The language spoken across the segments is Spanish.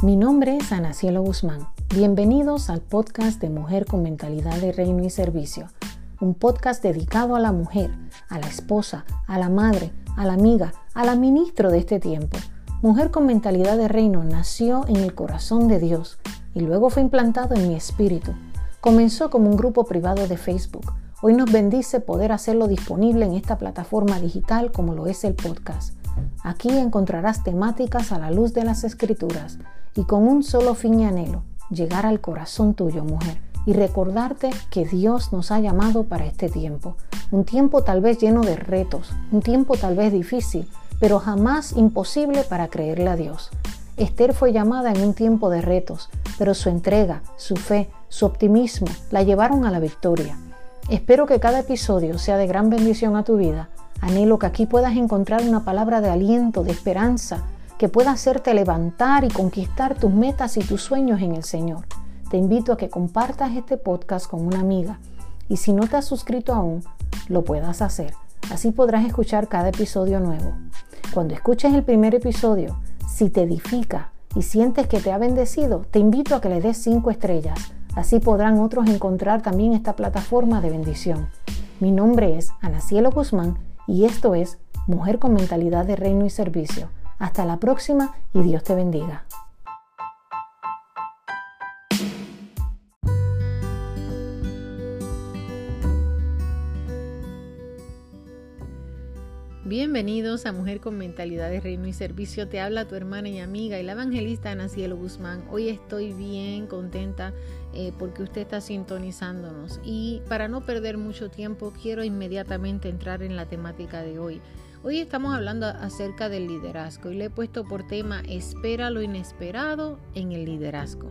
Mi nombre es Ana Cielo Guzmán. Bienvenidos al podcast de Mujer con Mentalidad de Reino y Servicio, un podcast dedicado a la mujer, a la esposa, a la madre, a la amiga, a la ministro de este tiempo. Mujer con Mentalidad de Reino nació en el corazón de Dios y luego fue implantado en mi espíritu. Comenzó como un grupo privado de Facebook. Hoy nos bendice poder hacerlo disponible en esta plataforma digital como lo es el podcast. Aquí encontrarás temáticas a la luz de las escrituras y con un solo fin y anhelo, llegar al corazón tuyo, mujer, y recordarte que Dios nos ha llamado para este tiempo. Un tiempo tal vez lleno de retos, un tiempo tal vez difícil, pero jamás imposible para creerle a Dios. Esther fue llamada en un tiempo de retos, pero su entrega, su fe, su optimismo la llevaron a la victoria. Espero que cada episodio sea de gran bendición a tu vida Anhelo que aquí puedas encontrar una palabra de aliento, de esperanza, que pueda hacerte levantar y conquistar tus metas y tus sueños en el Señor. Te invito a que compartas este podcast con una amiga y si no te has suscrito aún, lo puedas hacer. Así podrás escuchar cada episodio nuevo. Cuando escuches el primer episodio, si te edifica y sientes que te ha bendecido, te invito a que le des cinco estrellas. Así podrán otros encontrar también esta plataforma de bendición. Mi nombre es Ana Cielo Guzmán y esto es Mujer con Mentalidad de Reino y Servicio. Hasta la próxima y Dios te bendiga. Bienvenidos a Mujer con Mentalidad de Reino y Servicio. Te habla tu hermana y amiga y la evangelista Ana Cielo Guzmán. Hoy estoy bien contenta eh, porque usted está sintonizándonos. Y para no perder mucho tiempo, quiero inmediatamente entrar en la temática de hoy. Hoy estamos hablando acerca del liderazgo y le he puesto por tema Espera lo inesperado en el liderazgo.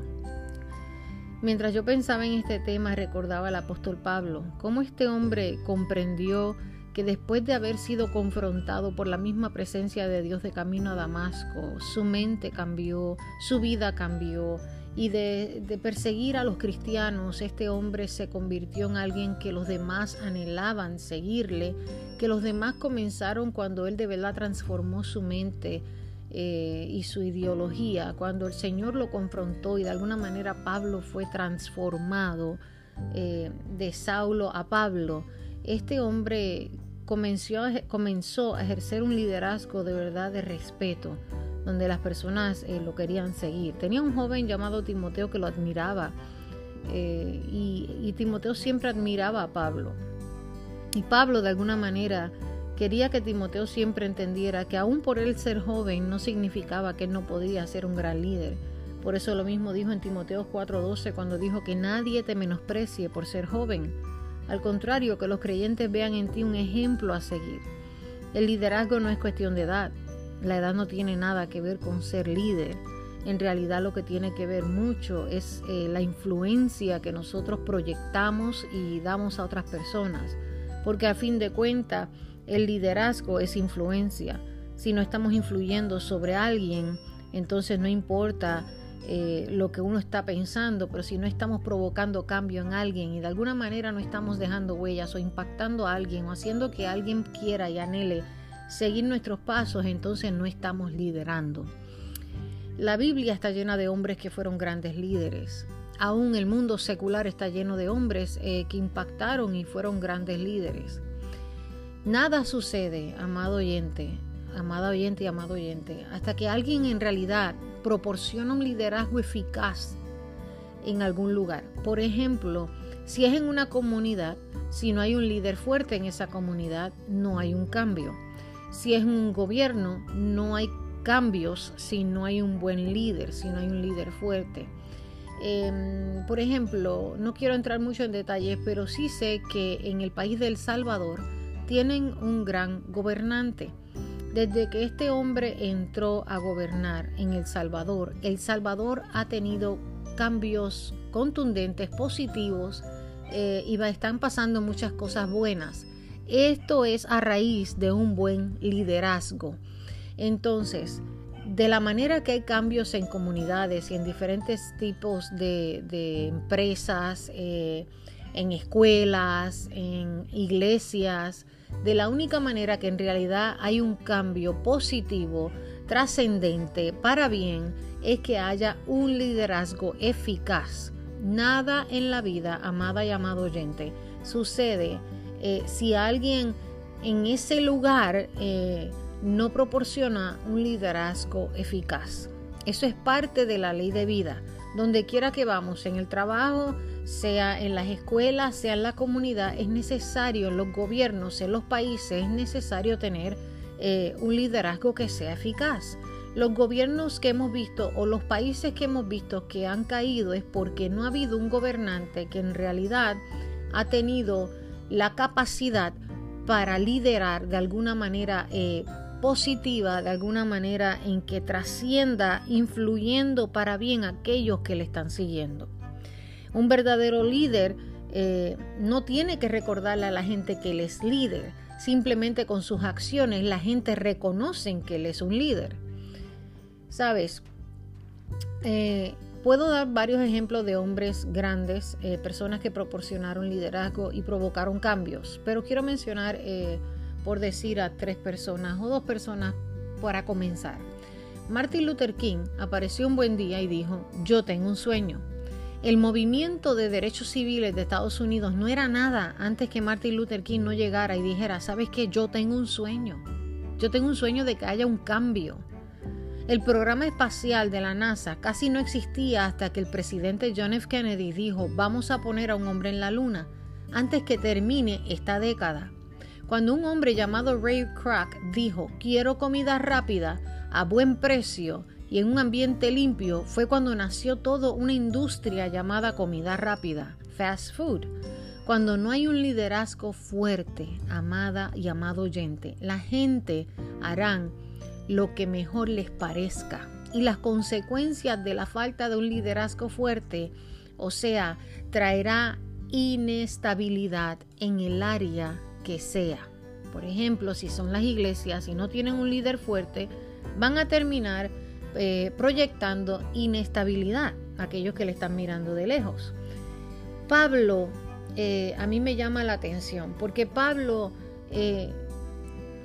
Mientras yo pensaba en este tema, recordaba al apóstol Pablo, cómo este hombre comprendió que después de haber sido confrontado por la misma presencia de Dios de camino a Damasco, su mente cambió, su vida cambió, y de, perseguir a los cristianos, este hombre se convirtió en alguien que los demás anhelaban seguirle, que los demás comenzaron cuando él de verdad transformó su mente eh, y su ideología, cuando el Señor lo confrontó y de alguna manera Pablo fue transformado eh, de Saulo a Pablo, este hombre comenzó, comenzó a ejercer un liderazgo de verdad de respeto donde las personas eh, lo querían seguir. Tenía un joven llamado Timoteo que lo admiraba eh, y, Timoteo siempre admiraba a Pablo. Y Pablo de alguna manera quería que Timoteo siempre entendiera que aún por él ser joven no significaba que él no podía ser un gran líder. Por eso lo mismo dijo en Timoteo 4:12 cuando dijo que nadie te menosprecie por ser joven. Al contrario, que los creyentes vean en ti un ejemplo a seguir. El liderazgo no es cuestión de edad, la edad no tiene nada que ver con ser líder. En realidad lo que tiene que ver mucho es eh, la influencia que nosotros proyectamos y damos a otras personas. Porque a fin de cuentas el liderazgo es influencia. Si no estamos influyendo sobre alguien, entonces no importa eh, lo que uno está pensando, pero si no estamos provocando cambio en alguien y de alguna manera no estamos dejando huellas o impactando a alguien o haciendo que alguien quiera y anhele seguir nuestros pasos, entonces no estamos liderando. La Biblia está llena de hombres que fueron grandes líderes. Aún el mundo secular está lleno de hombres eh, que impactaron y fueron grandes líderes. Nada sucede, amado oyente, amada oyente y amado oyente, hasta que alguien en realidad proporciona un liderazgo eficaz en algún lugar. Por ejemplo, si es en una comunidad, si no hay un líder fuerte en esa comunidad, no hay un cambio. Si es un gobierno, no hay cambios si no hay un buen líder, si no hay un líder fuerte. Em, por ejemplo, no quiero entrar mucho en detalles, pero sí sé que en el país del Salvador tienen un gran gobernante. Desde que este hombre entró a gobernar en El Salvador, El Salvador ha tenido cambios contundentes, positivos, eh, y están pasando muchas cosas buenas. Esto es a raíz de un buen liderazgo. Entonces, de la manera que hay cambios en comunidades y en diferentes tipos de, empresas, eh, en escuelas, en iglesias, de la única manera que en realidad hay un cambio positivo trascendente para bien es que haya un liderazgo eficaz. Nada en la vida, amada y amado oyente, sucede eh, si alguien en ese lugar eh, no proporciona un liderazgo eficaz. Eso es parte de la ley de vida. Donde quiera que vamos, en el trabajo, sea en las escuelas, sea en la comunidad, es necesario, en los gobiernos, en los países, es necesario tener eh, un liderazgo que sea eficaz. Los gobiernos que hemos visto o los países que hemos visto que han caído es porque no ha habido un gobernante que en realidad ha tenido la capacidad para liderar de alguna manera eh, positiva, de alguna manera en que trascienda, influyendo para bien a aquellos que le están siguiendo. Un verdadero líder eh, no tiene que recordarle a la gente que él es líder, simplemente con sus acciones la gente reconoce que él es un líder. Sabes, eh, puedo dar varios ejemplos de hombres grandes, eh, personas que proporcionaron liderazgo y provocaron cambios, pero quiero mencionar, eh, por decir, a tres personas o dos personas para comenzar. Martin Luther King apareció un buen día y dijo, yo tengo un sueño. El movimiento de derechos civiles de Estados Unidos no era nada antes que Martin Luther King no llegara y dijera, sabes que yo tengo un sueño. Yo tengo un sueño de que haya un cambio. El programa espacial de la NASA casi no existía hasta que el presidente John F. Kennedy dijo vamos a poner a un hombre en la luna antes que termine esta década. Cuando un hombre llamado Ray Kroc dijo quiero comida rápida a buen precio y en un ambiente limpio fue cuando nació toda una industria llamada comida rápida, fast food. Cuando no hay un liderazgo fuerte, amada y amado oyente, la gente harán lo que mejor les parezca. Y las consecuencias de la falta de un liderazgo fuerte, o sea, traerá inestabilidad en el área que sea. Por ejemplo, si son las iglesias y no tienen un líder fuerte, van a terminar eh, proyectando inestabilidad a aquellos que le están mirando de lejos. Pablo, eh, a mí me llama la atención, porque Pablo eh,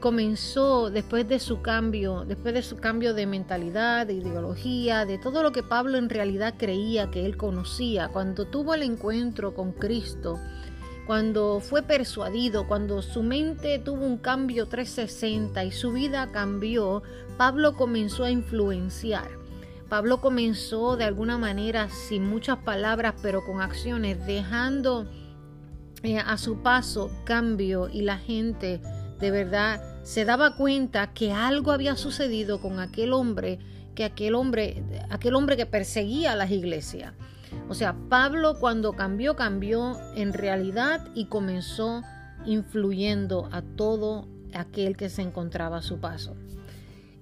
comenzó después de su cambio, después de su cambio de mentalidad, de ideología, de todo lo que Pablo en realidad creía que él conocía, cuando tuvo el encuentro con Cristo, cuando fue persuadido, cuando su mente tuvo un cambio 360 y su vida cambió, Pablo comenzó a influenciar. Pablo comenzó de alguna manera, sin muchas palabras, pero con acciones, dejando eh, a su paso cambio y la gente de verdad se daba cuenta que algo había sucedido con aquel hombre, que aquel hombre, aquel hombre que perseguía a las iglesias. O sea, Pablo cuando cambió, cambió en realidad y comenzó influyendo a todo aquel que se encontraba a su paso.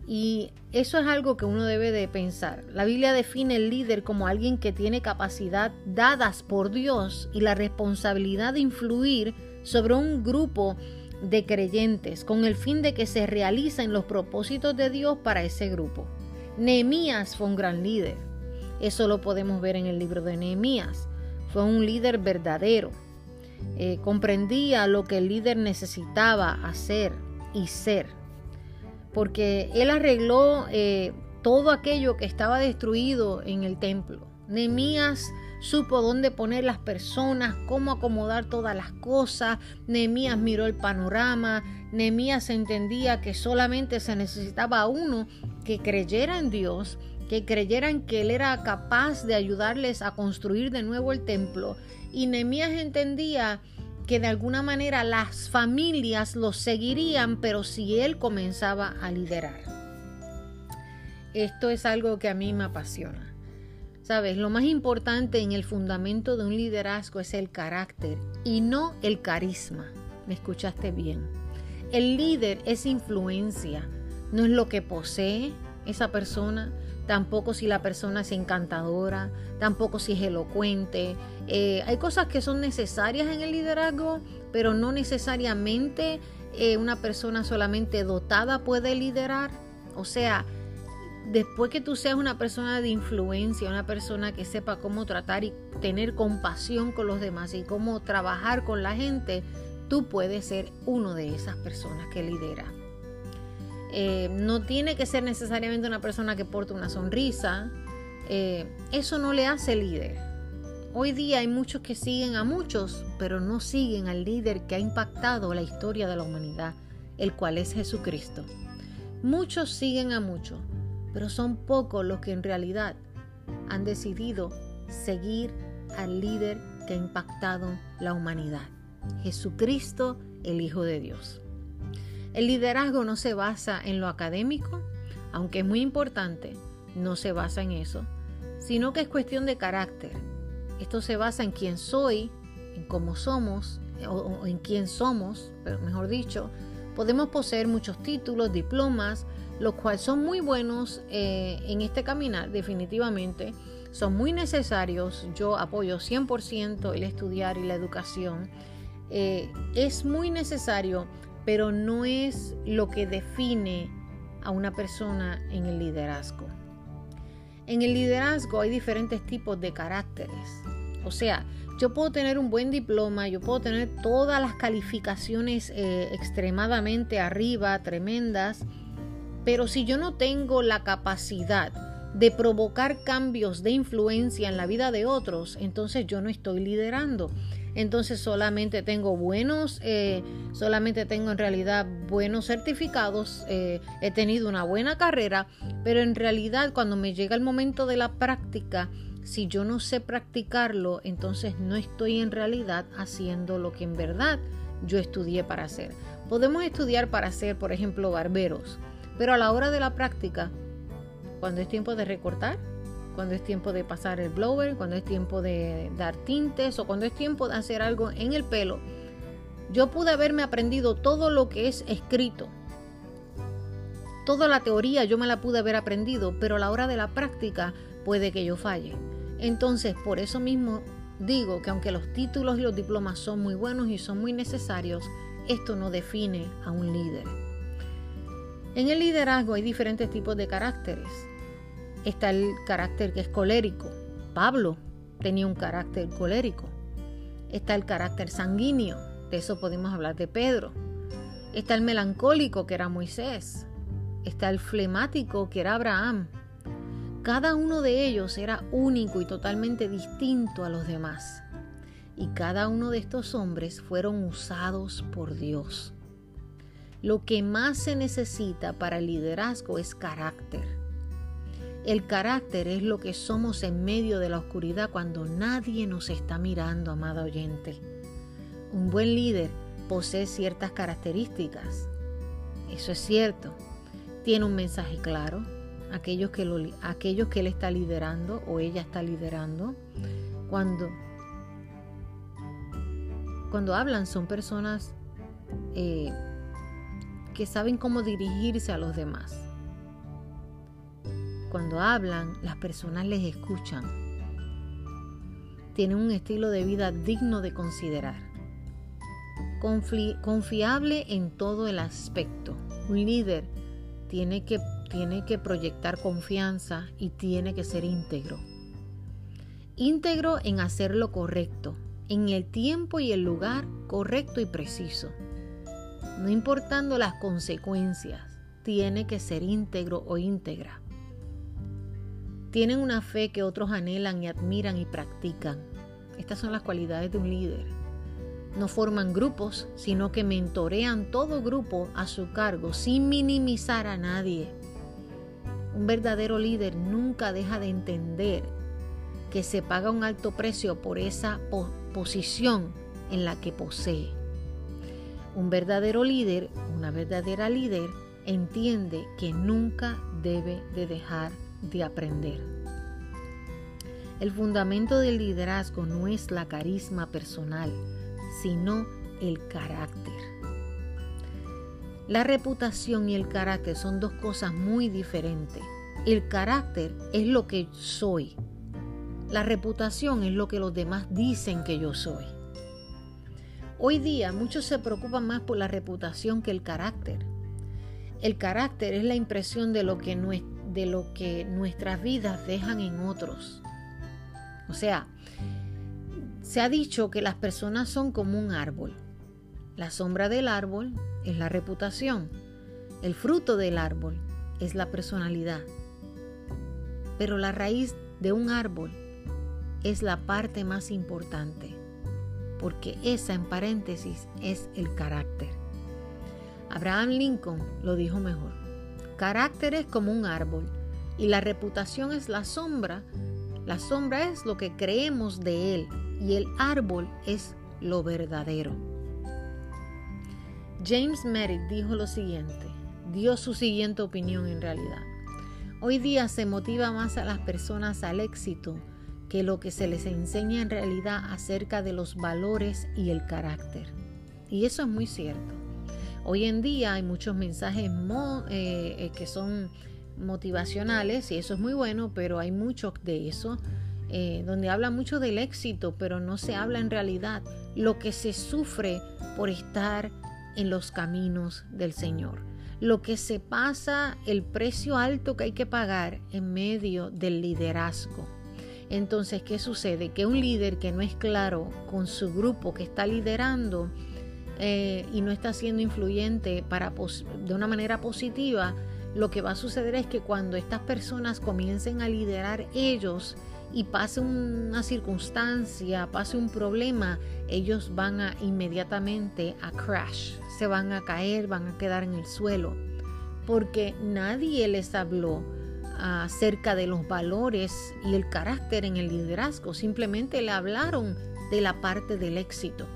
Y eso es algo que uno debe de pensar. La Biblia define el líder como alguien que tiene capacidad dadas por Dios y la responsabilidad de influir sobre un grupo de creyentes con el fin de que se realicen los propósitos de Dios para ese grupo. Nehemías fue un gran líder. Eso lo podemos ver en el libro de Nehemías. Fue un líder verdadero. Eh, comprendía lo que el líder necesitaba hacer y ser. Porque él arregló eh, todo aquello que estaba destruido en el templo. Nehemías supo dónde poner las personas, cómo acomodar todas las cosas. Nehemías miró el panorama. Nehemías entendía que solamente se necesitaba uno que creyera en Dios, que creyera en que él era capaz de ayudarles a construir de nuevo el templo. Y Nehemías entendía que de alguna manera las familias lo seguirían, pero si él comenzaba a liderar. Esto es algo que a mí me apasiona. Sabes, lo más importante en el fundamento de un liderazgo es el carácter y no el carisma. ¿Me escuchaste bien? El líder es influencia, no es lo que posee esa persona, tampoco si la persona es encantadora, tampoco si es elocuente. Eh, hay cosas que son necesarias en el liderazgo, pero no necesariamente eh, una persona solamente dotada puede liderar. O sea, después que tú seas una persona de influencia, una persona que sepa cómo tratar y tener compasión con los demás y cómo trabajar con la gente, tú puedes ser uno de esas personas que lidera. Eh, no tiene que ser necesariamente una persona que porte una sonrisa. Eh, eso no le hace líder. Hoy día hay muchos que siguen a muchos, pero no siguen al líder que ha impactado la historia de la humanidad, el cual es Jesucristo. Muchos siguen a muchos, pero son pocos los que en realidad han decidido seguir al líder que ha impactado la humanidad, Jesucristo, el Hijo de Dios. El liderazgo no se basa en lo académico, aunque es muy importante, no se basa en eso, sino que es cuestión de carácter. Esto se basa en quién soy, en cómo somos, o, en quién somos, pero mejor dicho, podemos poseer muchos títulos, diplomas, los cuales son muy buenos eh, en este caminar, definitivamente, son muy necesarios. Yo apoyo 100% el estudiar y la educación. Eh, es muy necesario, pero no es lo que define a una persona en el liderazgo. En el liderazgo hay diferentes tipos de caracteres. O sea, yo puedo tener un buen diploma, yo puedo tener todas las calificaciones eh, extremadamente arriba, tremendas, pero si yo no tengo la capacidad de provocar cambios de influencia en la vida de otros, entonces yo no estoy liderando. Entonces solamente tengo buenos, eh, solamente tengo en realidad buenos certificados, eh, he tenido una buena carrera, pero en realidad cuando me llega el momento de la práctica, si yo no sé practicarlo, entonces no estoy en realidad haciendo lo que en verdad yo estudié para hacer. Podemos estudiar para ser, por ejemplo, barberos, pero a la hora de la práctica cuando es tiempo de recortar, cuando es tiempo de pasar el blower, cuando es tiempo de dar tintes o cuando es tiempo de hacer algo en el pelo. Yo pude haberme aprendido todo lo que es escrito. Toda la teoría yo me la pude haber aprendido, pero a la hora de la práctica puede que yo falle. Entonces, por eso mismo digo que aunque los títulos y los diplomas son muy buenos y son muy necesarios, esto no define a un líder. En el liderazgo hay diferentes tipos de caracteres. Está el carácter que es colérico. Pablo tenía un carácter colérico. Está el carácter sanguíneo. De eso podemos hablar de Pedro. Está el melancólico, que era Moisés. Está el flemático, que era Abraham. Cada uno de ellos era único y totalmente distinto a los demás. Y cada uno de estos hombres fueron usados por Dios. Lo que más se necesita para el liderazgo es carácter el carácter es lo que somos en medio de la oscuridad cuando nadie nos está mirando, amada oyente. Un buen líder posee ciertas características. Eso es cierto. Tiene un mensaje claro. Aquellos que, lo, aquellos que él está liderando o ella está liderando. Cuando, cuando hablan son personas eh, que saben cómo dirigirse a los demás cuando hablan, las personas les escuchan. Tienen un estilo de vida digno de considerar. confiable en todo el aspecto. Un líder tiene que, tiene que proyectar confianza y tiene que ser íntegro. Íntegro en hacer lo correcto, en el tiempo y el lugar correcto y preciso. No importando las consecuencias, tiene que ser íntegro o íntegra. Tienen una fe que otros anhelan y admiran y practican. Estas son las cualidades de un líder. No forman grupos, sino que mentorean todo grupo a su cargo sin minimizar a nadie. Un verdadero líder nunca deja de entender que se paga un alto precio por esa posición en la que posee. Un verdadero líder, una verdadera líder, entiende que nunca debe de dejar de aprender. El fundamento del liderazgo no es la carisma personal, sino el carácter. La reputación y el carácter son dos cosas muy diferentes. El carácter es lo que soy. La reputación es lo que los demás dicen que yo soy. Hoy día muchos se preocupan más por la reputación que el carácter. El carácter es la impresión de lo que, de lo que nuestras vidas dejan en otros. O sea, se ha dicho que las personas son como un árbol. La sombra del árbol es la reputación. el fruto del árbol es la personalidad. Pero la raíz de un árbol es la parte más importante, porque esa en paréntesis es el carácter. Abraham Lincoln lo dijo mejor. Carácter es como un árbol y la reputación es la sombra. La sombra es lo que creemos de él y el árbol es lo verdadero. James Merritt dijo lo siguiente, dio su siguiente opinión en realidad. Hoy día se motiva más a las personas al éxito que lo que se les enseña en realidad acerca de los valores y el carácter. Y eso es muy cierto. Hoy en día hay muchos mensajes eh, eh, que son motivacionales y eso es muy bueno, pero hay muchos de eso eh, donde habla mucho del éxito, pero no se habla en realidad lo que se sufre por estar en los caminos del Señor. Lo que se pasa, el precio alto que hay que pagar en medio del liderazgo. Entonces, ¿qué sucede? Que un líder que no es claro con su grupo que está liderando eh, y no está siendo influyente para de una manera positiva, lo que va a suceder es que cuando estas personas comiencen a liderar ellos, y pase una circunstancia, pase un problema, ellos van a inmediatamente a crash, se van a caer, van a quedar en el suelo, porque nadie les habló acerca de los valores y el carácter en el liderazgo, simplemente le hablaron de la parte del éxito.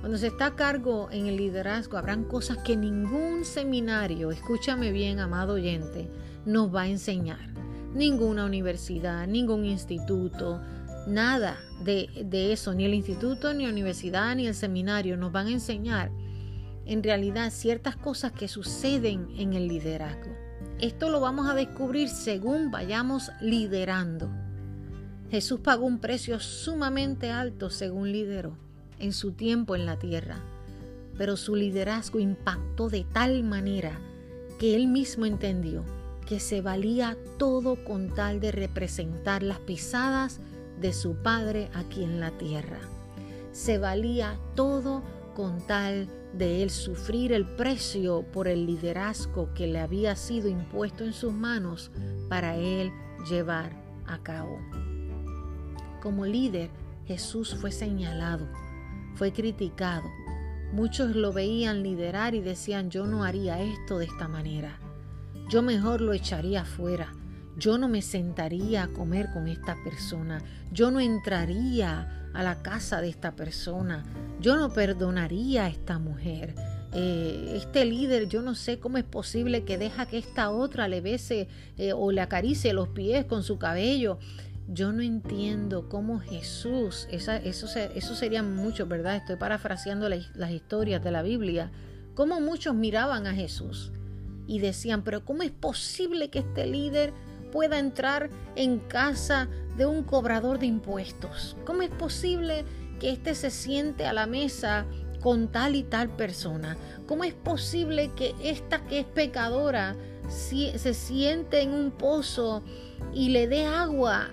Cuando se está a cargo en el liderazgo, habrán cosas que ningún seminario, escúchame bien, amado oyente, nos va a enseñar ninguna universidad, ningún instituto, nada de, eso, ni el instituto, ni la universidad, ni el seminario nos van a enseñar en realidad ciertas cosas que suceden en el liderazgo. Esto lo vamos a descubrir según vayamos liderando. Jesús pagó un precio sumamente alto según lideró en su tiempo en la tierra, pero su liderazgo impactó de tal manera que él mismo entendió que se valía todo con tal de representar las pisadas de su Padre aquí en la tierra. Se valía todo con tal de él sufrir el precio por el liderazgo que le había sido impuesto en sus manos para él llevar a cabo. Como líder, Jesús fue señalado, fue criticado. Muchos lo veían liderar y decían, yo no haría esto de esta manera. Yo mejor lo echaría afuera. Yo no me sentaría a comer con esta persona. Yo no entraría a la casa de esta persona. Yo no perdonaría a esta mujer. Eh, este líder, yo no sé cómo es posible que deja que esta otra le bese eh, o le acaricie los pies con su cabello. Yo no entiendo cómo Jesús, eso, sería mucho, ¿verdad? Estoy parafraseando las historias de la Biblia. Cómo muchos miraban a Jesús y decían, pero ¿cómo es posible que este líder pueda entrar en casa de un cobrador de impuestos? ¿Cómo es posible que éste se siente a la mesa con tal y tal persona? ¿Cómo es posible que esta que es pecadora se siente en un pozo y le dé agua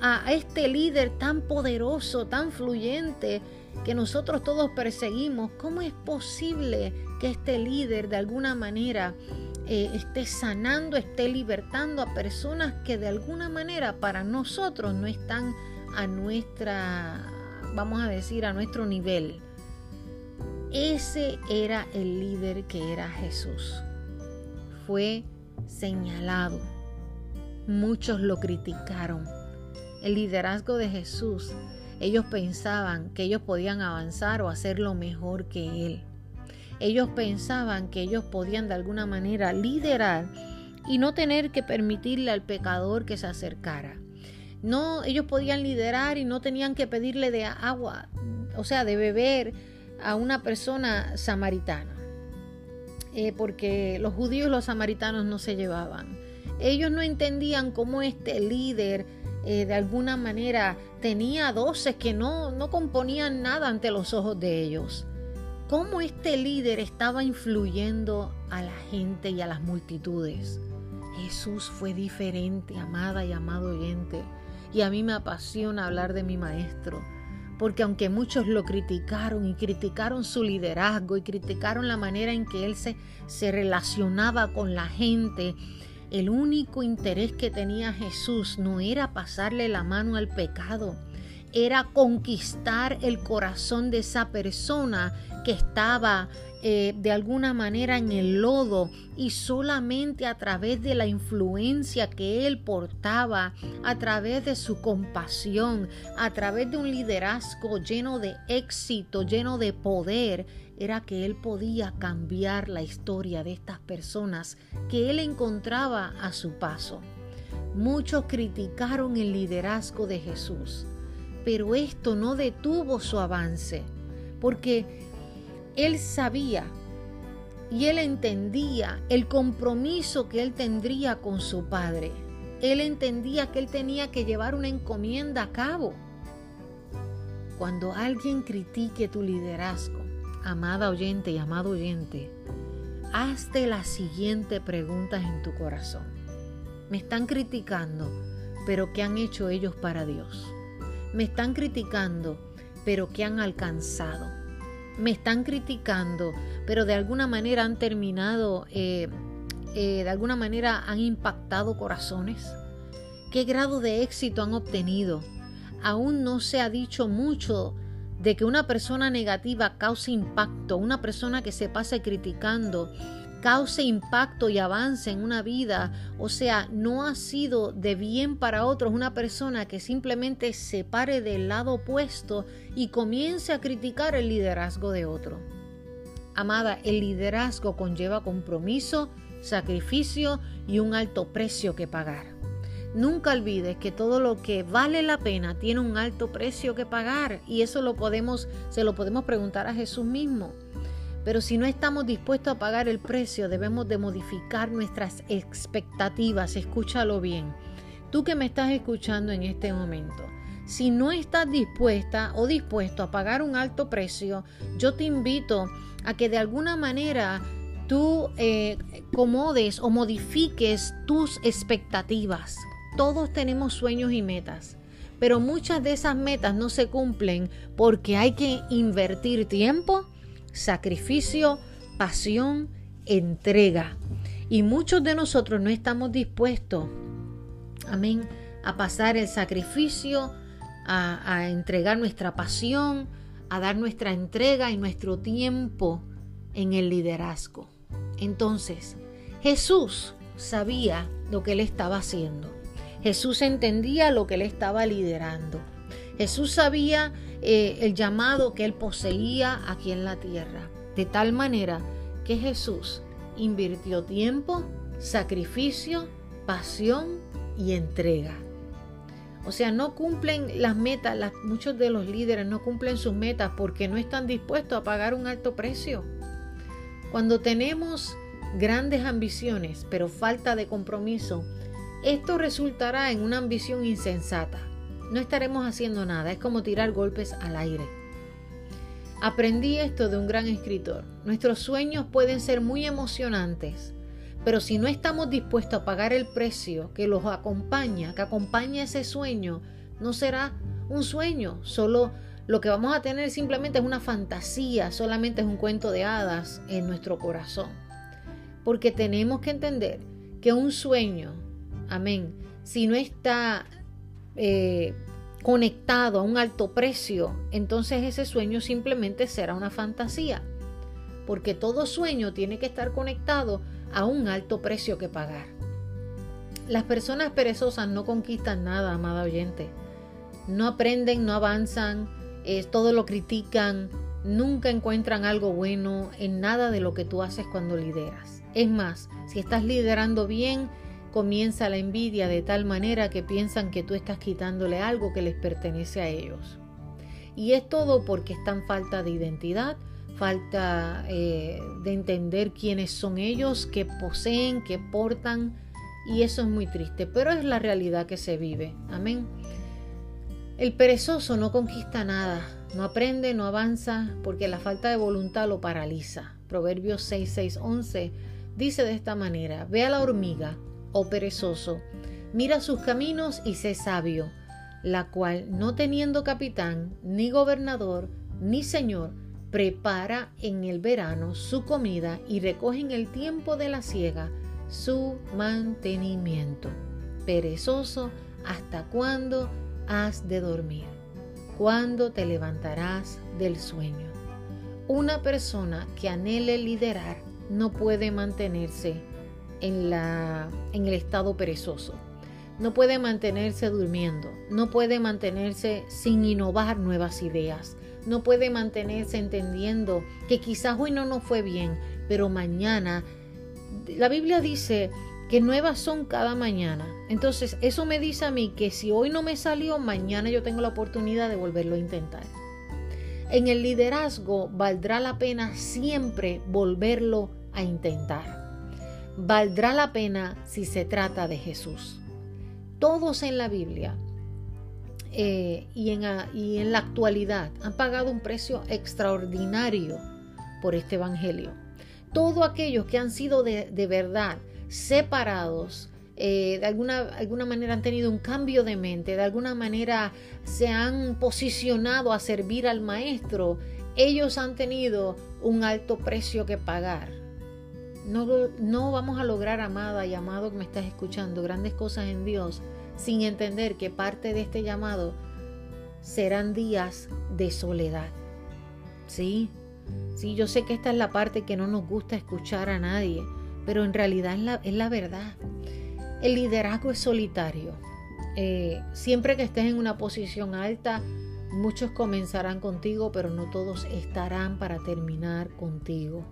a este líder tan poderoso, tan fluyente? que nosotros todos perseguimos, ¿cómo es posible que este líder de alguna manera eh, esté sanando, esté libertando a personas que de alguna manera para nosotros no están a nuestra, vamos a decir, a nuestro nivel. Ese era el líder que era Jesús. Fue señalado. Muchos lo criticaron. El liderazgo de Jesús, ellos pensaban que ellos podían avanzar o hacerlo mejor que Él. Ellos pensaban que ellos podían de alguna manera liderar y no tener que permitirle al pecador que se acercara. No, ellos podían liderar y no tenían que pedirle de agua, o sea, de beber a una persona samaritana. Eh, porque los judíos y los samaritanos no se llevaban. Ellos no entendían cómo este líder eh, de alguna manera tenía doces que no, no componían nada ante los ojos de ellos cómo este líder estaba influyendo a la gente y a las multitudes. Jesús fue diferente, amada y amado oyente. Y a mí me apasiona hablar de mi maestro, porque aunque muchos lo criticaron y criticaron su liderazgo y criticaron la manera en que él se, se relacionaba con la gente, el único interés que tenía Jesús no era pasarle la mano al pecado, era conquistar el corazón de esa persona que estaba eh, de alguna manera en el lodo y solamente a través de la influencia que él portaba, a través de su compasión, a través de un liderazgo lleno de éxito, lleno de poder, era que él podía cambiar la historia de estas personas que él encontraba a su paso. Muchos criticaron el liderazgo de Jesús, pero esto no detuvo su avance, porque él sabía y él entendía el compromiso que él tendría con su padre. Él entendía que él tenía que llevar una encomienda a cabo. Cuando alguien critique tu liderazgo, amada oyente y amado oyente, hazte las siguientes preguntas en tu corazón. Me están criticando, pero ¿qué han hecho ellos para Dios? Me están criticando, pero ¿qué han alcanzado? Me están criticando, pero de alguna manera han terminado, eh, eh, de alguna manera han impactado corazones. ¿Qué grado de éxito han obtenido? Aún no se ha dicho mucho de que una persona negativa cause impacto, una persona que se pase criticando cause impacto y avance en una vida, o sea, no ha sido de bien para otros una persona que simplemente se pare del lado opuesto y comience a criticar el liderazgo de otro. Amada, el liderazgo conlleva compromiso, sacrificio y un alto precio que pagar. Nunca olvides que todo lo que vale la pena tiene un alto precio que pagar y eso lo podemos se lo podemos preguntar a Jesús mismo. Pero si no estamos dispuestos a pagar el precio, debemos de modificar nuestras expectativas. Escúchalo bien. Tú que me estás escuchando en este momento, si no estás dispuesta o dispuesto a pagar un alto precio, yo te invito a que de alguna manera tú eh, comodes o modifiques tus expectativas. Todos tenemos sueños y metas, pero muchas de esas metas no se cumplen porque hay que invertir tiempo, sacrificio, pasión, entrega. Y muchos de nosotros no estamos dispuestos, amén, a pasar el sacrificio, a, entregar nuestra pasión, a dar nuestra entrega y nuestro tiempo en el liderazgo. Entonces, Jesús sabía lo que él estaba haciendo. Jesús entendía lo que él estaba liderando. Jesús sabía eh, el llamado que él poseía aquí en la tierra, de tal manera que Jesús invirtió tiempo, sacrificio, pasión y entrega. O sea, no cumplen las metas, muchos de los líderes no cumplen sus metas porque no están dispuestos a pagar un alto precio. Cuando tenemos grandes ambiciones, pero falta de compromiso, esto resultará en una ambición insensata no estaremos haciendo nada, es como tirar golpes al aire. Aprendí esto de un gran escritor. Nuestros sueños pueden ser muy emocionantes, pero si no estamos dispuestos a pagar el precio que los acompaña, que acompaña ese sueño, no será un sueño, solo lo que vamos a tener simplemente es una fantasía, solamente es un cuento de hadas en nuestro corazón. Porque tenemos que entender que un sueño, amén, si no está eh, conectado a un alto precio, entonces ese sueño simplemente será una fantasía. Porque todo sueño tiene que estar conectado a un alto precio que pagar. Las personas perezosas no conquistan nada, amada oyente. No aprenden, no avanzan, todo lo critican, nunca encuentran algo bueno en nada de lo que tú haces cuando lideras. Es más, si estás liderando bien, comienza la envidia de tal manera que piensan que tú estás quitándole algo que les pertenece a ellos. Y es todo porque están falta de identidad, falta eh, de entender quiénes son ellos, qué poseen, qué portan. Y eso es muy triste, pero es la realidad que se vive. Amén. El perezoso no conquista nada, no aprende, no avanza, porque la falta de voluntad lo paraliza. Proverbios 6, 6, 11 dice de esta manera, ve a la hormiga, oh perezoso, mira sus caminos y sé sabio. la cual, no teniendo capitán, ni gobernador, ni señor, prepara en el verano su comida y recoge en el tiempo de la siega su mantenimiento. Perezoso, ¿hasta cuándo has de dormir? ¿Cuándo te levantarás del sueño? Una persona que anhele liderar no puede mantenerse en, la, en el estado perezoso. No puede mantenerse durmiendo, no puede mantenerse sin innovar nuevas ideas, no puede mantenerse entendiendo que quizás hoy no nos fue bien, pero mañana, la Biblia dice que nuevas son cada mañana. Entonces, eso me dice a mí que si hoy no me salió, mañana yo tengo la oportunidad de volverlo a intentar. En el liderazgo valdrá la pena siempre volverlo a intentar. Valdrá la pena si se trata de Jesús. Todos en la Biblia eh, y, en, la actualidad han pagado un precio extraordinario por este Evangelio. Todos aquellos que han sido de, de verdad separados, eh, de alguna, alguna manera han tenido un cambio de mente, de alguna manera se han posicionado a servir al maestro, ellos han tenido un alto precio que pagar. No, vamos a lograr, amada y amado que me estás escuchando, grandes cosas en Dios sin entender que parte de este llamado serán días de soledad. ¿Sí? Sí, yo sé que esta es la parte que no nos gusta escuchar a nadie, pero en realidad es la, es la verdad. El liderazgo es solitario. Eh, siempre que estés en una posición alta, muchos comenzarán contigo, pero no todos estarán para terminar contigo.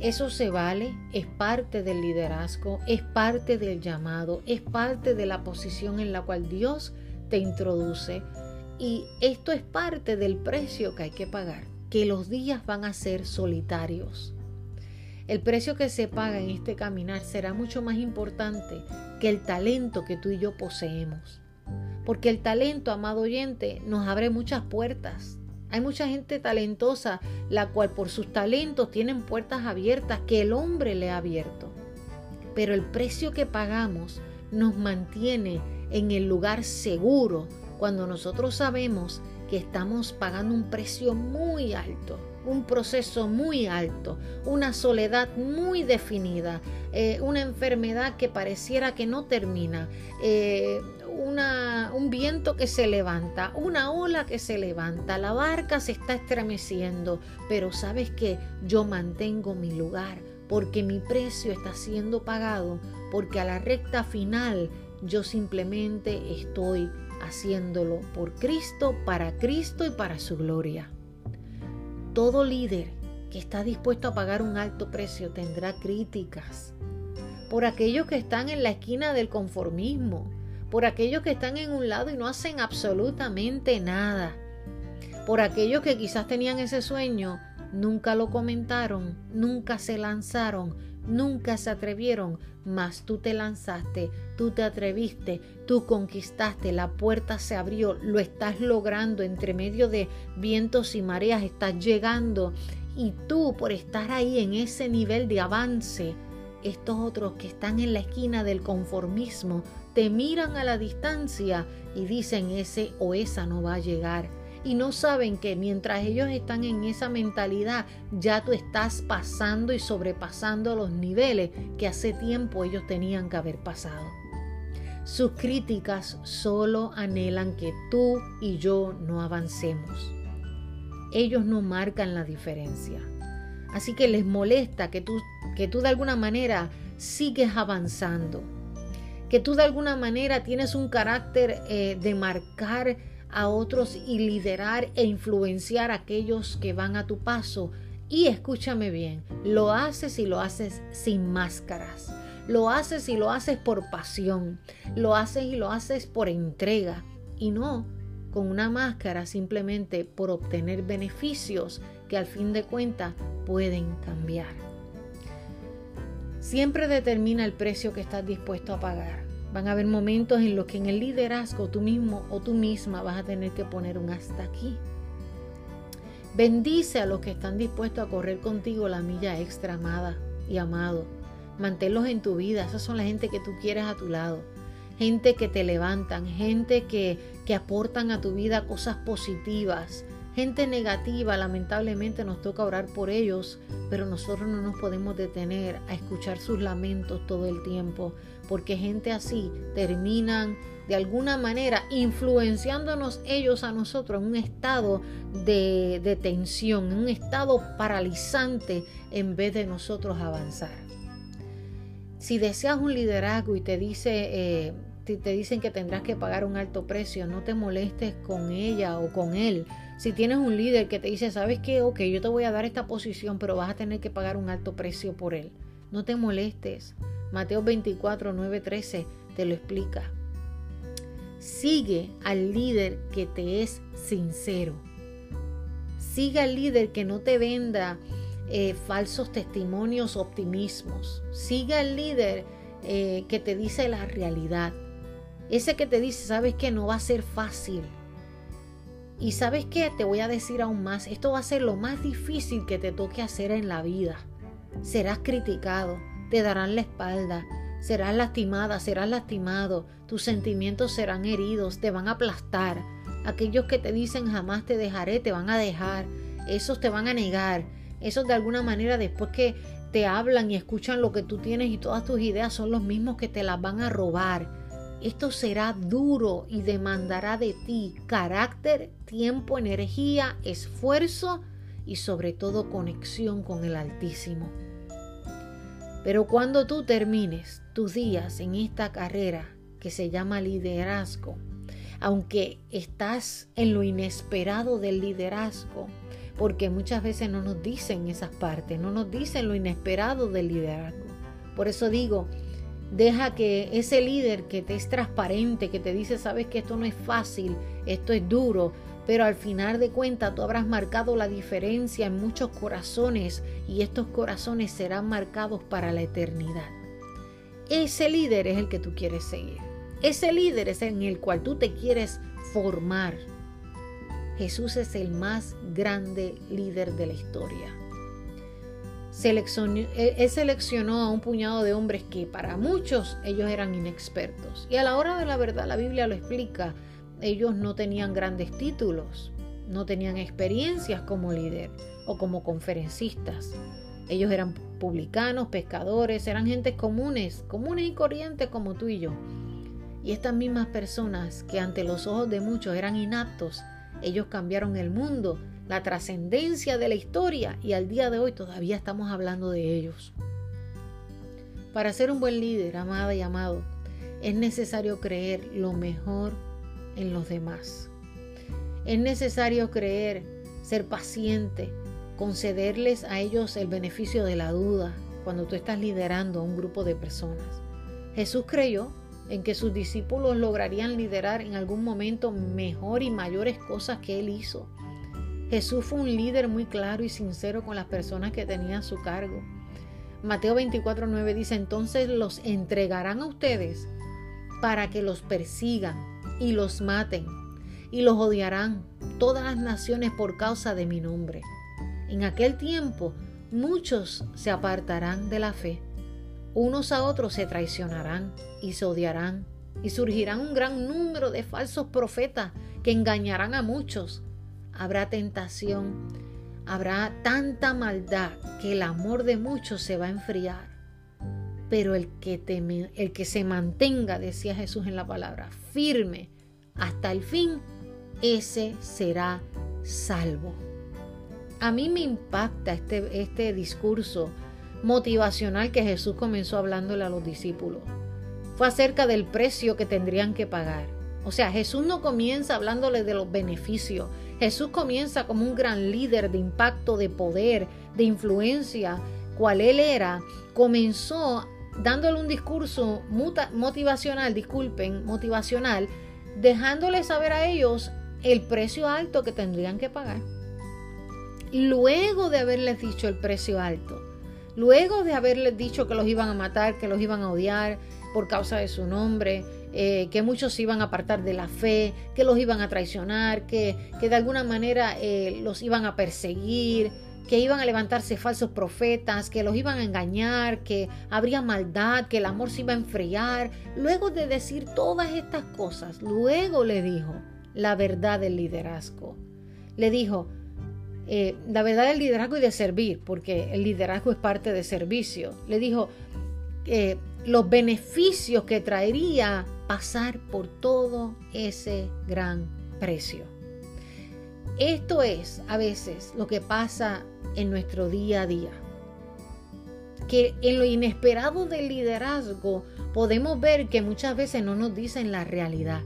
Eso se vale, es parte del liderazgo, es parte del llamado, es parte de la posición en la cual Dios te introduce y esto es parte del precio que hay que pagar, que los días van a ser solitarios. El precio que se paga en este caminar será mucho más importante que el talento que tú y yo poseemos. Porque el talento, amado oyente, nos abre muchas puertas. Hay mucha gente talentosa, la cual por sus talentos tienen puertas abiertas que el hombre le ha abierto. Pero el precio que pagamos nos mantiene en el lugar seguro cuando nosotros sabemos que estamos pagando un precio muy alto, un proceso muy alto, una soledad muy definida, eh, una enfermedad que pareciera que no termina, eh, un viento que se levanta, una ola que se levanta, la barca se está estremeciendo, pero sabes que yo mantengo mi lugar porque mi precio está siendo pagado, porque a la recta final yo simplemente estoy haciéndolo por Cristo, para Cristo y para su gloria. Todo líder que está dispuesto a pagar un alto precio tendrá críticas por aquellos que están en la esquina del conformismo, por aquellos que están en un lado y no hacen absolutamente nada, por aquellos que quizás tenían ese sueño, nunca lo comentaron, nunca se lanzaron, nunca se atrevieron, mas tú te lanzaste, tú te atreviste, tú conquistaste, la puerta se abrió, lo estás logrando entre medio de vientos y mareas, estás llegando y tú por estar ahí en ese nivel de avance, estos otros que están en la esquina del conformismo te miran a la distancia y dicen ese o esa no va a llegar. Y no saben que mientras ellos están en esa mentalidad, ya tú estás pasando y sobrepasando los niveles que hace tiempo ellos tenían que haber pasado. Sus críticas solo anhelan que tú y yo no avancemos. Ellos no marcan la diferencia. Así que les molesta que tú, que tú de alguna manera sigues avanzando, que tú de alguna manera tienes un carácter eh, de marcar a otros y liderar e influenciar a aquellos que van a tu paso. Y escúchame bien, lo haces y lo haces sin máscaras. Lo haces y lo haces por pasión. Lo haces y lo haces por entrega. Y no con una máscara simplemente por obtener beneficios que al fin de cuentas pueden cambiar. Siempre determina el precio que estás dispuesto a pagar. Van a haber momentos en los que en el liderazgo tú mismo o tú misma vas a tener que poner un hasta aquí. Bendice a los que están dispuestos a correr contigo la milla extra, amada y amado. Manténlos en tu vida. Esas son la gente que tú quieres a tu lado gente que te levantan, gente que, que aportan a tu vida cosas positivas. Gente negativa, lamentablemente nos toca orar por ellos, pero nosotros no nos podemos detener a escuchar sus lamentos todo el tiempo, porque gente así terminan de alguna manera influenciándonos ellos a nosotros en un estado de, de tensión, en un estado paralizante en vez de nosotros avanzar. Si deseas un liderazgo y te dice... Eh, te dicen que tendrás que pagar un alto precio, no te molestes con ella o con él. Si tienes un líder que te dice, ¿sabes qué? Ok, yo te voy a dar esta posición, pero vas a tener que pagar un alto precio por él. No te molestes. Mateo 24, 9, 13 te lo explica. Sigue al líder que te es sincero. Sigue al líder que no te venda eh, falsos testimonios, optimismos. Sigue al líder eh, que te dice la realidad. Ese que te dice, sabes que no va a ser fácil. Y sabes qué, te voy a decir aún más, esto va a ser lo más difícil que te toque hacer en la vida. Serás criticado, te darán la espalda, serás lastimada, serás lastimado, tus sentimientos serán heridos, te van a aplastar. Aquellos que te dicen jamás te dejaré, te van a dejar, esos te van a negar, esos de alguna manera después que te hablan y escuchan lo que tú tienes y todas tus ideas son los mismos que te las van a robar esto será duro y demandará de ti carácter, tiempo, energía, esfuerzo y sobre todo conexión con el Altísimo. Pero cuando tú termines tus días en esta carrera que se llama liderazgo, aunque estás en lo inesperado del liderazgo, porque muchas veces no nos dicen esas partes, no nos dicen lo inesperado del liderazgo. Por eso digo, Deja que ese líder que te es transparente, que te dice, sabes que esto no es fácil, esto es duro, pero al final de cuentas tú habrás marcado la diferencia en muchos corazones y estos corazones serán marcados para la eternidad. Ese líder es el que tú quieres seguir. Ese líder es en el cual tú te quieres formar. Jesús es el más grande líder de la historia. E, él seleccionó a un puñado de hombres que para muchos ellos eran inexpertos. Y a la hora de la verdad, la Biblia lo explica, ellos no tenían grandes títulos, no tenían experiencias como líder o como conferencistas. Ellos eran publicanos, pescadores, eran gentes comunes, comunes y corrientes como tú y yo. Y estas mismas personas que ante los ojos de muchos eran inaptos, ellos cambiaron el mundo la trascendencia de la historia y al día de hoy todavía estamos hablando de ellos. Para ser un buen líder, amada y amado, es necesario creer lo mejor en los demás. Es necesario creer, ser paciente, concederles a ellos el beneficio de la duda cuando tú estás liderando a un grupo de personas. Jesús creyó en que sus discípulos lograrían liderar en algún momento mejor y mayores cosas que él hizo. Jesús fue un líder muy claro y sincero con las personas que tenía a su cargo. Mateo 24:9 dice, entonces los entregarán a ustedes para que los persigan y los maten y los odiarán todas las naciones por causa de mi nombre. En aquel tiempo muchos se apartarán de la fe, unos a otros se traicionarán y se odiarán, y surgirán un gran número de falsos profetas que engañarán a muchos habrá tentación, habrá tanta maldad que el amor de muchos se va a enfriar. Pero el que, el que se mantenga, decía Jesús en la palabra, firme hasta el fin, ese será salvo. A mí me impacta este, este discurso motivacional que Jesús comenzó hablándole a los discípulos. Fue acerca del precio que tendrían que pagar. O sea, Jesús no comienza hablándole de los beneficios. Jesús comienza como un gran líder de impacto, de poder, de influencia, cual él era. Comenzó dándole un discurso motivacional, disculpen, motivacional, dejándole saber a ellos el precio alto que tendrían que pagar. Luego de haberles dicho el precio alto, luego de haberles dicho que los iban a matar, que los iban a odiar por causa de su nombre, eh, que muchos se iban a apartar de la fe, que los iban a traicionar, que, de alguna manera eh, los iban a perseguir, que iban a levantarse falsos profetas, que los iban a engañar, que habría maldad, que el amor se iba a enfriar. Luego de decir todas estas cosas, luego le dijo la verdad del liderazgo. Le dijo, eh, la verdad del liderazgo y de servir, porque el liderazgo es parte de servicio. Le dijo eh, los beneficios que traería pasar por todo ese gran precio. Esto es a veces lo que pasa en nuestro día a día. Que en lo inesperado del liderazgo podemos ver que muchas veces no nos dicen la realidad.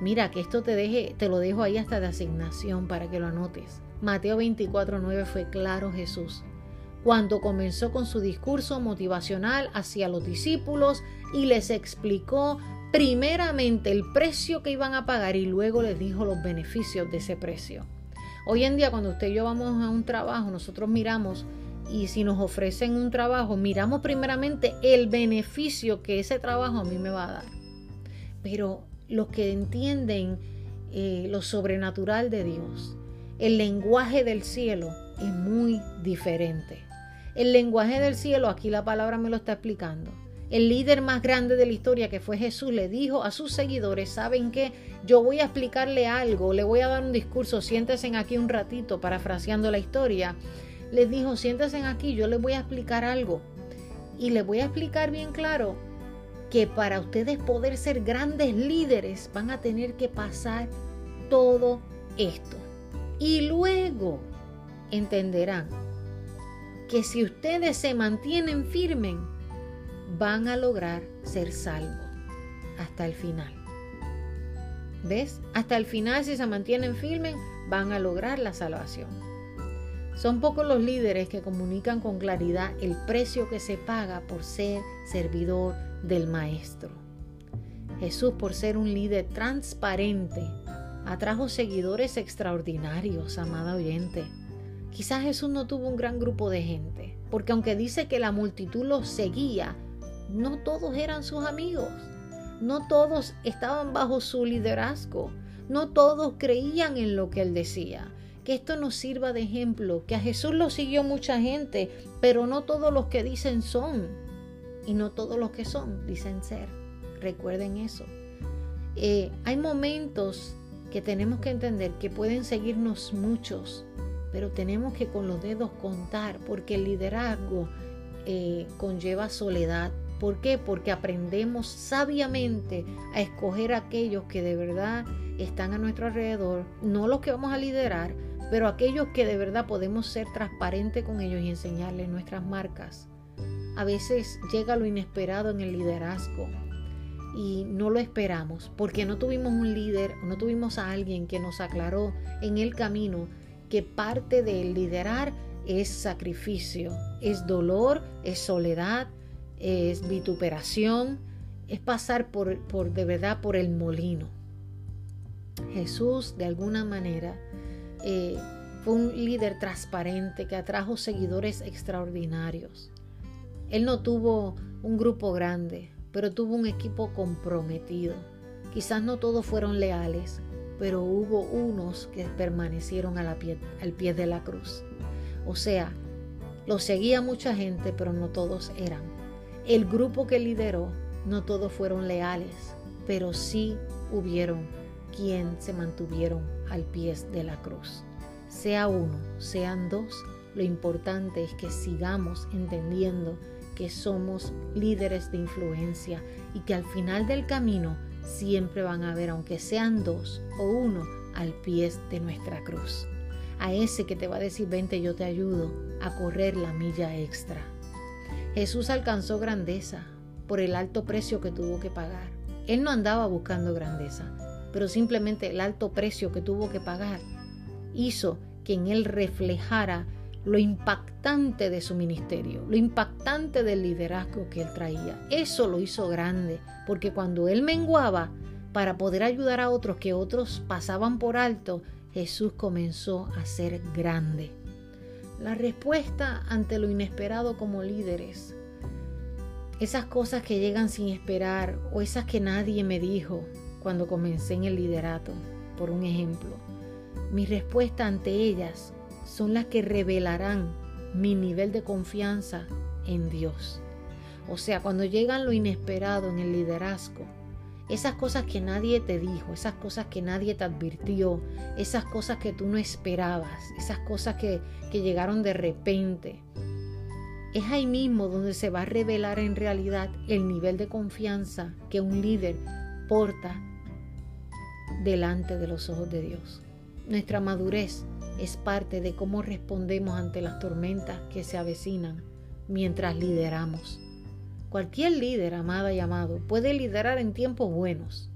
Mira, que esto te deje, te lo dejo ahí hasta de asignación para que lo anotes. Mateo 24:9 fue claro Jesús cuando comenzó con su discurso motivacional hacia los discípulos y les explicó primeramente el precio que iban a pagar y luego les dijo los beneficios de ese precio. Hoy en día cuando usted y yo vamos a un trabajo, nosotros miramos y si nos ofrecen un trabajo, miramos primeramente el beneficio que ese trabajo a mí me va a dar. Pero los que entienden eh, lo sobrenatural de Dios, el lenguaje del cielo es muy diferente. El lenguaje del cielo, aquí la palabra me lo está explicando. El líder más grande de la historia, que fue Jesús, le dijo a sus seguidores, ¿saben qué? Yo voy a explicarle algo, le voy a dar un discurso, siéntense aquí un ratito, parafraseando la historia. Les dijo, siéntense aquí, yo les voy a explicar algo. Y les voy a explicar bien claro que para ustedes poder ser grandes líderes van a tener que pasar todo esto. Y luego entenderán que si ustedes se mantienen firmes, van a lograr ser salvos hasta el final. ¿Ves? Hasta el final, si se mantienen firmes, van a lograr la salvación. Son pocos los líderes que comunican con claridad el precio que se paga por ser servidor del Maestro. Jesús, por ser un líder transparente, atrajo seguidores extraordinarios, amada oyente. Quizás Jesús no tuvo un gran grupo de gente, porque aunque dice que la multitud lo seguía, no todos eran sus amigos, no todos estaban bajo su liderazgo, no todos creían en lo que él decía. Que esto nos sirva de ejemplo, que a Jesús lo siguió mucha gente, pero no todos los que dicen son, y no todos los que son dicen ser. Recuerden eso. Eh, hay momentos que tenemos que entender que pueden seguirnos muchos, pero tenemos que con los dedos contar, porque el liderazgo eh, conlleva soledad, ¿Por qué? Porque aprendemos sabiamente a escoger aquellos que de verdad están a nuestro alrededor, no los que vamos a liderar, pero aquellos que de verdad podemos ser transparentes con ellos y enseñarles nuestras marcas. A veces llega lo inesperado en el liderazgo y no lo esperamos porque no tuvimos un líder, no tuvimos a alguien que nos aclaró en el camino que parte del liderar es sacrificio, es dolor, es soledad, es vituperación, es pasar por, por de verdad por el molino. Jesús de alguna manera eh, fue un líder transparente que atrajo seguidores extraordinarios. Él no tuvo un grupo grande, pero tuvo un equipo comprometido. Quizás no todos fueron leales, pero hubo unos que permanecieron al pie de la cruz. O sea, lo seguía mucha gente, pero no todos eran el grupo que lideró, no todos fueron leales, pero sí hubieron quien se mantuvieron al pie de la cruz. Sea uno, sean dos, lo importante es que sigamos entendiendo que somos líderes de influencia y que al final del camino siempre van a haber, aunque sean dos o uno, al pie de nuestra cruz. A ese que te va a decir, vente, yo te ayudo a correr la milla extra. Jesús alcanzó grandeza por el alto precio que tuvo que pagar. Él no andaba buscando grandeza, pero simplemente el alto precio que tuvo que pagar hizo que en él reflejara lo impactante de su ministerio, lo impactante del liderazgo que él traía. Eso lo hizo grande, porque cuando él menguaba para poder ayudar a otros que otros pasaban por alto, Jesús comenzó a ser grande. La respuesta ante lo inesperado como líderes, esas cosas que llegan sin esperar o esas que nadie me dijo cuando comencé en el liderato, por un ejemplo, mi respuesta ante ellas son las que revelarán mi nivel de confianza en Dios. O sea, cuando llegan lo inesperado en el liderazgo, esas cosas que nadie te dijo, esas cosas que nadie te advirtió, esas cosas que tú no esperabas, esas cosas que, que llegaron de repente, es ahí mismo donde se va a revelar en realidad el nivel de confianza que un líder porta delante de los ojos de Dios. Nuestra madurez es parte de cómo respondemos ante las tormentas que se avecinan mientras lideramos. Cualquier líder, amada y amado, puede liderar en tiempos buenos.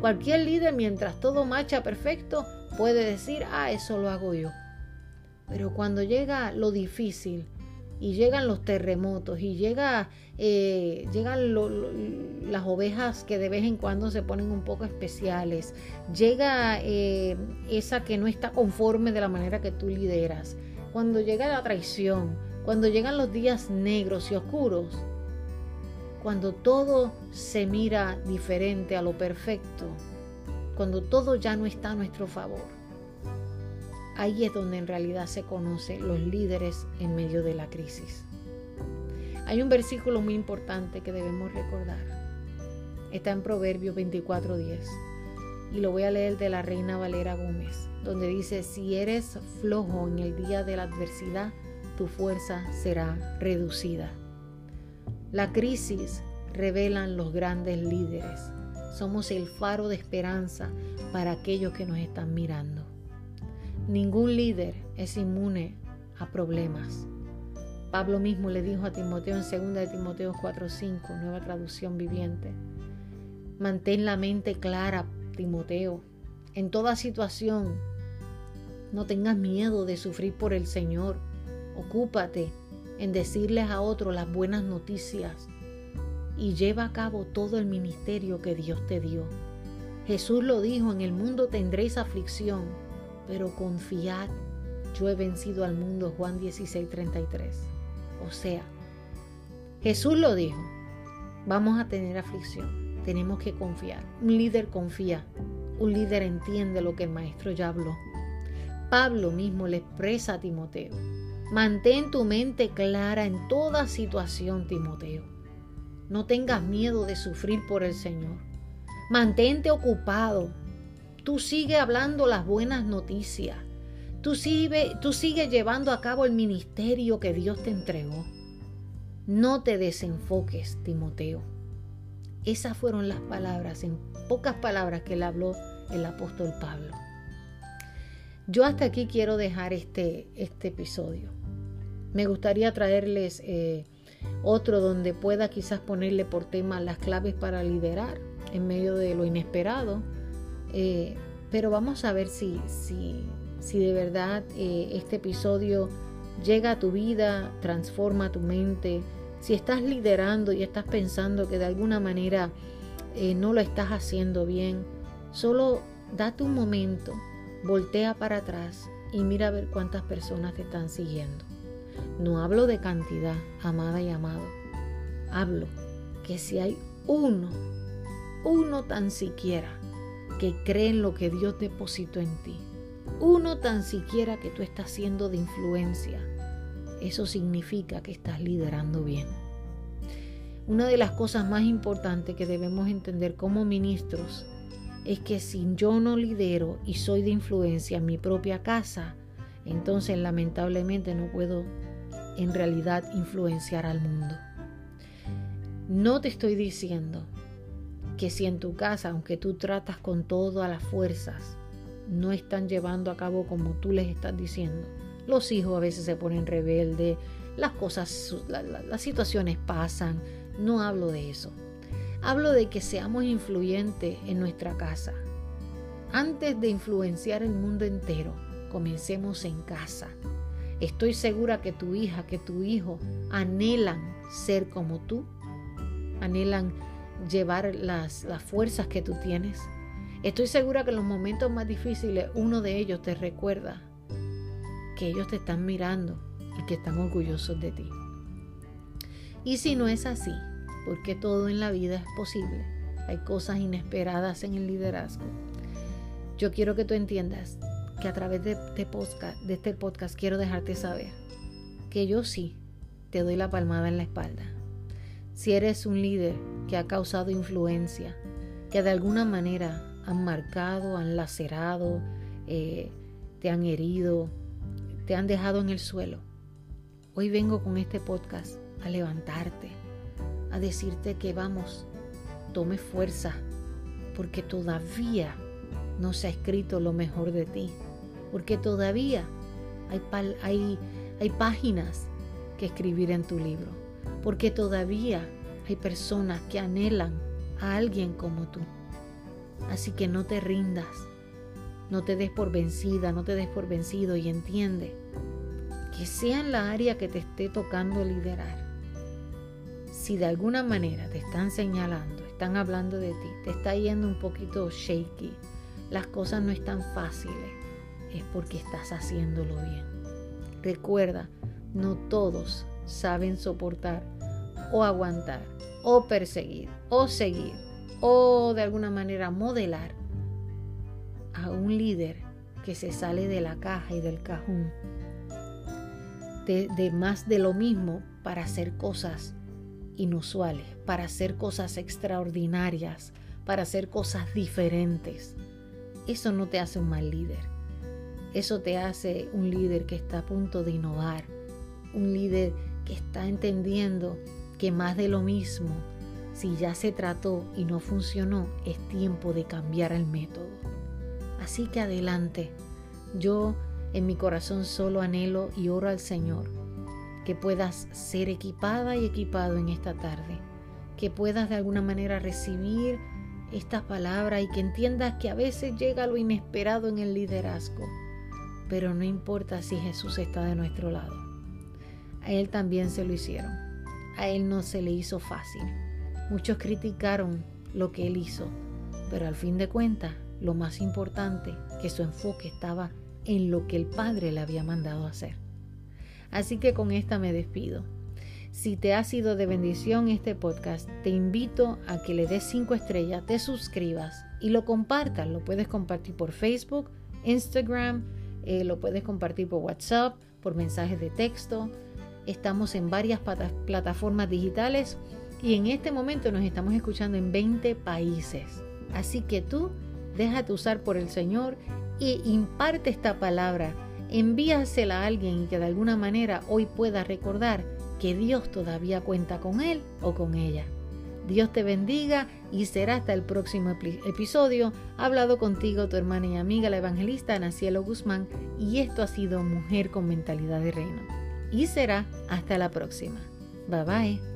Cualquier líder, mientras todo marcha perfecto, puede decir, ah, eso lo hago yo. Pero cuando llega lo difícil, y llegan los terremotos y llega, eh, llegan las ovejas que de vez en cuando se ponen un poco especiales, llega eh, esa que no está conforme de la manera que tú lideras, cuando llega la traición, cuando llegan los días negros y oscuros, cuando todo se mira diferente a lo perfecto, cuando todo ya no está a nuestro favor Ahí es donde en realidad se conocen los líderes en medio de la crisis. Hay un versículo muy importante que debemos recordar. Está en Proverbios 24:10 y lo voy a leer de la Reina Valera Gómez, donde dice, si eres flojo en el día de la adversidad, tu fuerza será reducida. La crisis revelan los grandes líderes. Somos el faro de esperanza para aquellos que nos están mirando. Ningún líder es inmune a problemas. Pablo mismo le dijo a Timoteo en 2 de Timoteo 4:5, nueva traducción viviente. Mantén la mente clara, Timoteo, en toda situación. No tengas miedo de sufrir por el Señor. Ocúpate en decirles a otros las buenas noticias y lleva a cabo todo el ministerio que Dios te dio. Jesús lo dijo, en el mundo tendréis aflicción, pero confiad, yo he vencido al mundo, Juan 16, 33. O sea, Jesús lo dijo, vamos a tener aflicción, tenemos que confiar. Un líder confía, un líder entiende lo que el maestro ya habló. Pablo mismo le expresa a Timoteo, mantén tu mente clara en toda situación, Timoteo. No tengas miedo de sufrir por el Señor. Mantente ocupado, Tú sigue hablando las buenas noticias. Tú sigue, tú sigue llevando a cabo el ministerio que Dios te entregó. No te desenfoques, Timoteo. Esas fueron las palabras, en pocas palabras que le habló el apóstol Pablo. Yo hasta aquí quiero dejar este, este episodio. Me gustaría traerles eh, otro donde pueda quizás ponerle por tema las claves para liderar en medio de lo inesperado eh, pero vamos a ver si, si, si de verdad eh, este episodio llega a tu vida, transforma tu mente. Si estás liderando y estás pensando que de alguna manera no lo estás haciendo bien, solo date un momento, voltea para atrás y mira a ver cuántas personas te están siguiendo. No hablo de cantidad, amada y amado. Hablo que si hay uno, uno tan siquiera que creen lo que Dios depositó en ti. Uno tan siquiera que tú estás siendo de influencia. Eso significa que estás liderando bien. Una de las cosas más importantes que debemos entender como ministros es que si yo no lidero y soy de influencia en mi propia casa, entonces lamentablemente no puedo en realidad influenciar al mundo. No te estoy diciendo que si en tu casa, aunque tú tratas con todas las fuerzas, no están llevando a cabo como tú les estás diciendo. Los hijos a veces se ponen rebeldes, las cosas, las situaciones pasan. No hablo de eso. Hablo de que seamos influyentes en nuestra casa. Antes de influenciar el mundo entero, comencemos en casa. Estoy segura que tu hija, que tu hijo anhelan ser como tú, anhelan llevar las, las fuerzas que tú tienes. Estoy segura que en los momentos más difíciles uno de ellos te recuerda que ellos te están mirando y que están orgullosos de ti. Y si no es así, porque todo en la vida es posible, hay cosas inesperadas en el liderazgo. Yo quiero que tú entiendas que a través de, de este podcast quiero dejarte saber que yo sí te doy la palmada en la espalda. Si eres un líder que ha causado influencia, que de alguna manera han marcado, han lacerado, eh, te han herido, te han dejado en el suelo, hoy vengo con este podcast a levantarte, a decirte que vamos, tome fuerza, porque todavía no se ha escrito lo mejor de ti, porque todavía hay, hay, hay páginas que escribir en tu libro, porque todavía hay personas que anhelan a alguien como tú. Así que no te rindas, no te des por vencida, no te des por vencido y entiende que sea en la área que te esté tocando liderar. Si de alguna manera te están señalando, están hablando de ti, te está yendo un poquito shaky, las cosas no están fáciles, es porque estás haciéndolo bien. Recuerda, no todos saben soportar o aguantar o perseguir o seguir o de alguna manera modelar a un líder que se sale de la caja y del cajón de, de, más de lo mismo para hacer cosas inusuales, para hacer cosas extraordinarias, para hacer cosas diferentes. Eso no te hace un mal líder. Eso te hace un líder que está a punto de innovar, un líder que está entendiendo que más de lo mismo, si ya se trató y no funcionó, es tiempo de cambiar el método. Así que adelante, yo en mi corazón solo anhelo y oro al Señor que puedas ser equipada y equipado en esta tarde, que puedas de alguna manera recibir estas palabras y que entiendas que a veces llega lo inesperado en el liderazgo, pero no importa si Jesús está de nuestro lado. A Él también se lo hicieron, a Él no se le hizo fácil. Muchos criticaron lo que Él hizo, pero al fin de cuentas, lo más importante, que su enfoque estaba en lo que el Padre le había mandado hacer. Así que con esta me despido. Si te ha sido de bendición este podcast, te invito a que le des 5 estrellas, te suscribas y lo compartas. Lo puedes compartir por Facebook, Instagram, eh, lo puedes compartir por WhatsApp, por mensajes de texto. Estamos en varias plataformas digitales y en este momento nos estamos escuchando en 20 países. Así que tú déjate usar por el Señor y imparte esta palabra. Envíasela a alguien que de alguna manera hoy pueda recordar que Dios todavía cuenta con él o con ella. Dios te bendiga y será hasta el próximo episodio. Ha hablado contigo tu hermana y amiga la evangelista Nacielo Guzmán y esto ha sido Mujer con Mentalidad de Reino. Y será hasta la próxima. Bye bye.